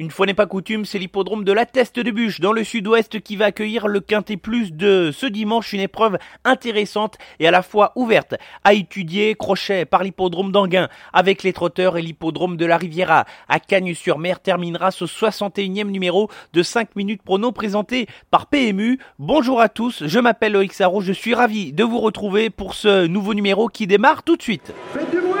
Une fois n'est pas coutume, c'est l'hippodrome de la Teste de Bûche dans le sud-ouest qui va accueillir le Quintet Plus de ce dimanche, une épreuve intéressante et à la fois ouverte à étudier, crochet par l'hippodrome d'Anguin avec les trotteurs et l'hippodrome de la Riviera à Cagnes-sur-Mer terminera ce 61e numéro de 5 minutes prono présenté par PMU. Bonjour à tous, je m'appelle Sarro, je suis ravi de vous retrouver pour ce nouveau numéro qui démarre tout de suite. Faites du bruit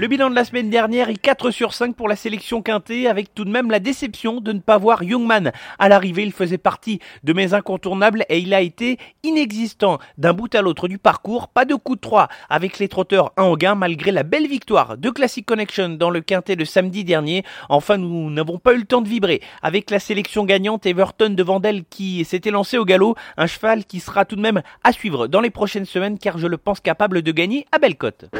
Le bilan de la semaine dernière est 4 sur 5 pour la sélection quintée, avec tout de même la déception de ne pas voir Youngman. À l'arrivée, il faisait partie de mes incontournables et il a été inexistant d'un bout à l'autre du parcours. Pas de coup de 3 avec les trotteurs en gain malgré la belle victoire de Classic Connection dans le quintet de samedi dernier. Enfin, nous n'avons pas eu le temps de vibrer avec la sélection gagnante Everton de Vandel qui s'était lancé au galop. Un cheval qui sera tout de même à suivre dans les prochaines semaines car je le pense capable de gagner à Bellecote.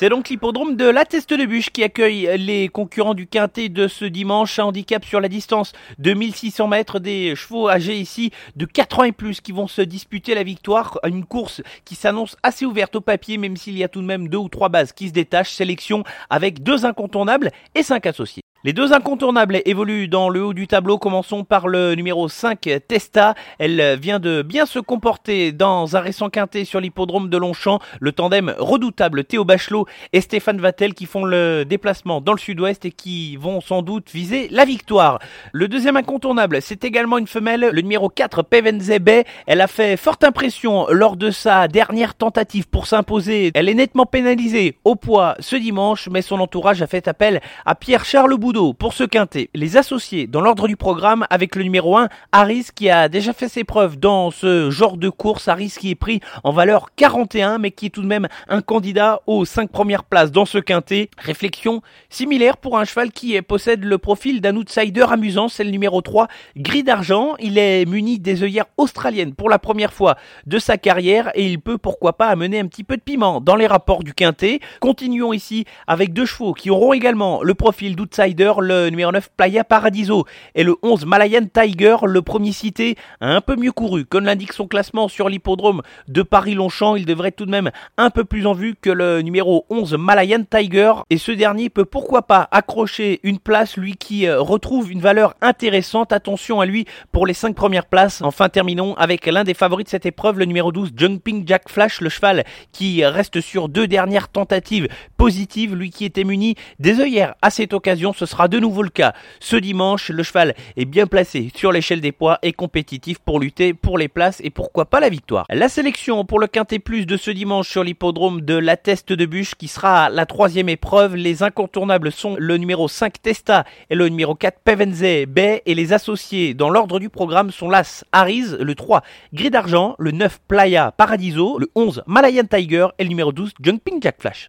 C'est donc l'hippodrome de la Teste de Bûche qui accueille les concurrents du quintet de ce dimanche. Handicap sur la distance de 1600 mètres. Des chevaux âgés ici de 4 ans et plus qui vont se disputer la victoire. Une course qui s'annonce assez ouverte au papier, même s'il y a tout de même deux ou trois bases qui se détachent. Sélection avec deux incontournables et cinq associés. Les deux incontournables évoluent dans le haut du tableau. Commençons par le numéro 5, Testa. Elle vient de bien se comporter dans un récent quintet sur l'hippodrome de Longchamp. Le tandem redoutable Théo Bachelot et Stéphane Vattel qui font le déplacement dans le sud-ouest et qui vont sans doute viser la victoire. Le deuxième incontournable, c'est également une femelle, le numéro 4, Pevenzebe. Elle a fait forte impression lors de sa dernière tentative pour s'imposer. Elle est nettement pénalisée au poids ce dimanche, mais son entourage a fait appel à Pierre-Charles Pour ce quintet. Les associés dans l'ordre du programme avec le numéro 1, Harris qui a déjà fait ses preuves dans ce genre de course. Harris qui est pris en valeur 41 mais qui est tout de même un candidat aux 5 premières places dans ce quintet. Réflexion similaire pour un cheval qui possède le profil d'un outsider amusant, c'est le numéro 3, Gris d'argent. Il est muni des œillères australiennes pour la première fois de sa carrière et il peut pourquoi pas amener un petit peu de piment dans les rapports du quintet. Continuons ici avec deux chevaux qui auront également le profil d'outsider le numéro 9 Playa Paradiso et le 11 Malayan Tiger, le premier cité, a un peu mieux couru. Comme l'indique son classement sur l'hippodrome de Paris-Longchamp, il devrait tout de même un peu plus en vue que le numéro 11 Malayan Tiger et ce dernier peut pourquoi pas accrocher une place, lui qui euh, retrouve une valeur intéressante. Attention à lui pour les 5 premières places. Enfin, terminons avec l'un des favoris de cette épreuve, le numéro 12 Jumping Jack Flash, le cheval qui reste sur deux dernières tentatives positives, lui qui était muni des œillères à cette occasion. Ce sera de nouveau le cas. Ce dimanche, le cheval est bien placé sur l'échelle des poids et compétitif pour lutter pour les places et pourquoi pas la victoire. La sélection pour le Quintet Plus de ce dimanche sur l'hippodrome de la Teste de Bûche qui sera la troisième épreuve. Les incontournables sont le numéro 5 Testa et le numéro 4 Pevenze Bay et les associés dans l'ordre du programme sont l'As Harris, le 3 Gris d'Argent, le 9 Playa Paradiso, le 11 Malayan Tiger et le numéro 12 Jumping Jack Flash.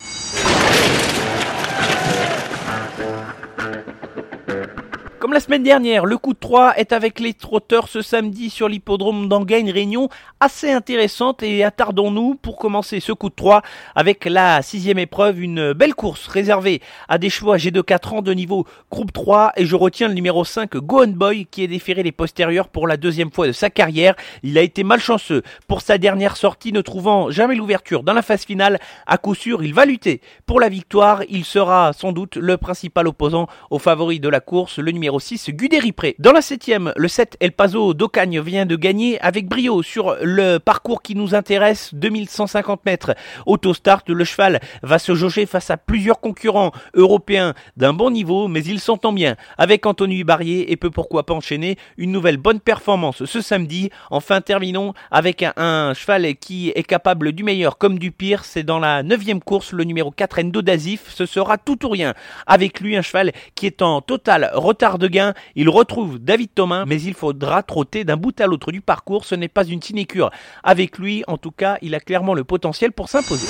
Comme la semaine dernière, le coup de 3 est avec les trotteurs ce samedi sur l'hippodrome d'Anguin, réunion assez intéressante et attardons-nous pour commencer ce coup de 3 avec la sixième épreuve, une belle course réservée à des chevaux âgés de 4 ans de niveau groupe 3 et je retiens le numéro 5 Go Boy qui est déféré les postérieurs pour la deuxième fois de sa carrière. Il a été malchanceux pour sa dernière sortie ne trouvant jamais l'ouverture dans la phase finale. À coup sûr, il va lutter pour la victoire. Il sera sans doute le principal opposant au favori de la course, le numéro 6, Guderipré. Dans la septième, le 7, El Paso d'Ocagne vient de gagner avec brio sur le parcours qui nous intéresse, 2150 mètres. Autostart, le cheval va se jauger face à plusieurs concurrents européens d'un bon niveau, mais il s'entend bien avec Anthony Barrier et peut pourquoi pas enchaîner une nouvelle bonne performance ce samedi. Enfin, terminons avec un, cheval qui est capable du meilleur comme du pire. C'est dans la neuvième course, le numéro 4, Endo Dazif. Ce sera tout ou rien. Avec lui, un cheval qui est en total retard de Il retrouve David Thomas, mais il faudra trotter d'un bout à l'autre du parcours. Ce n'est pas une sinécure. Avec lui, en tout cas, il a clairement le potentiel pour s'imposer.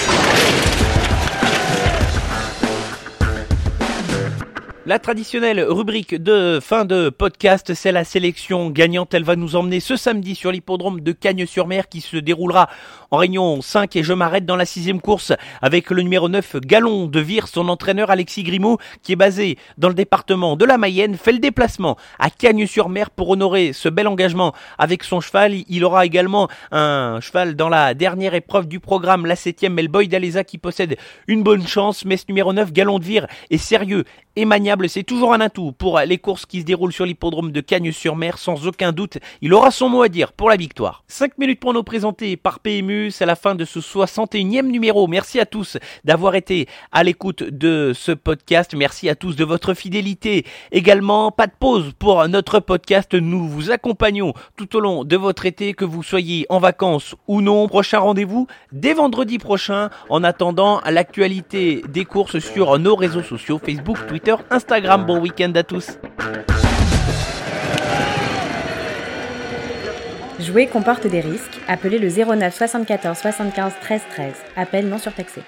La traditionnelle rubrique de fin de podcast, c'est la sélection gagnante. Elle va nous emmener ce samedi sur l'hippodrome de Cagnes-sur-Mer qui se déroulera en réunion 5 et je m'arrête dans la sixième course avec le numéro 9 Galon de Vire, son entraîneur Alexis Grimaud qui est basé dans le département de la Mayenne, fait le déplacement à Cagnes-sur-Mer pour honorer ce bel engagement avec son cheval. Il aura également un cheval dans la dernière épreuve du programme, la septième Melboy d'Alesa qui possède une bonne chance, mais ce numéro 9 Galon de Vire est sérieux et maniable. C'est toujours un atout pour les courses qui se déroulent sur l'hippodrome de Cagnes-sur-Mer. Sans aucun doute, il aura son mot à dire pour la victoire. 5 minutes pour nous présenter par PMU. C'est la fin de ce 61e numéro. Merci à tous d'avoir été à l'écoute de ce podcast. Merci à tous de votre fidélité. Également, pas de pause pour notre podcast. Nous vous accompagnons tout au long de votre été, que vous soyez en vacances ou non. Prochain rendez-vous dès vendredi prochain. En attendant, l'actualité des courses sur nos réseaux sociaux, Facebook, Twitter, Bon week-end à tous. Jouer comporte des risques. Appelez le 09 74 75 13 13. Appel non surtaxé.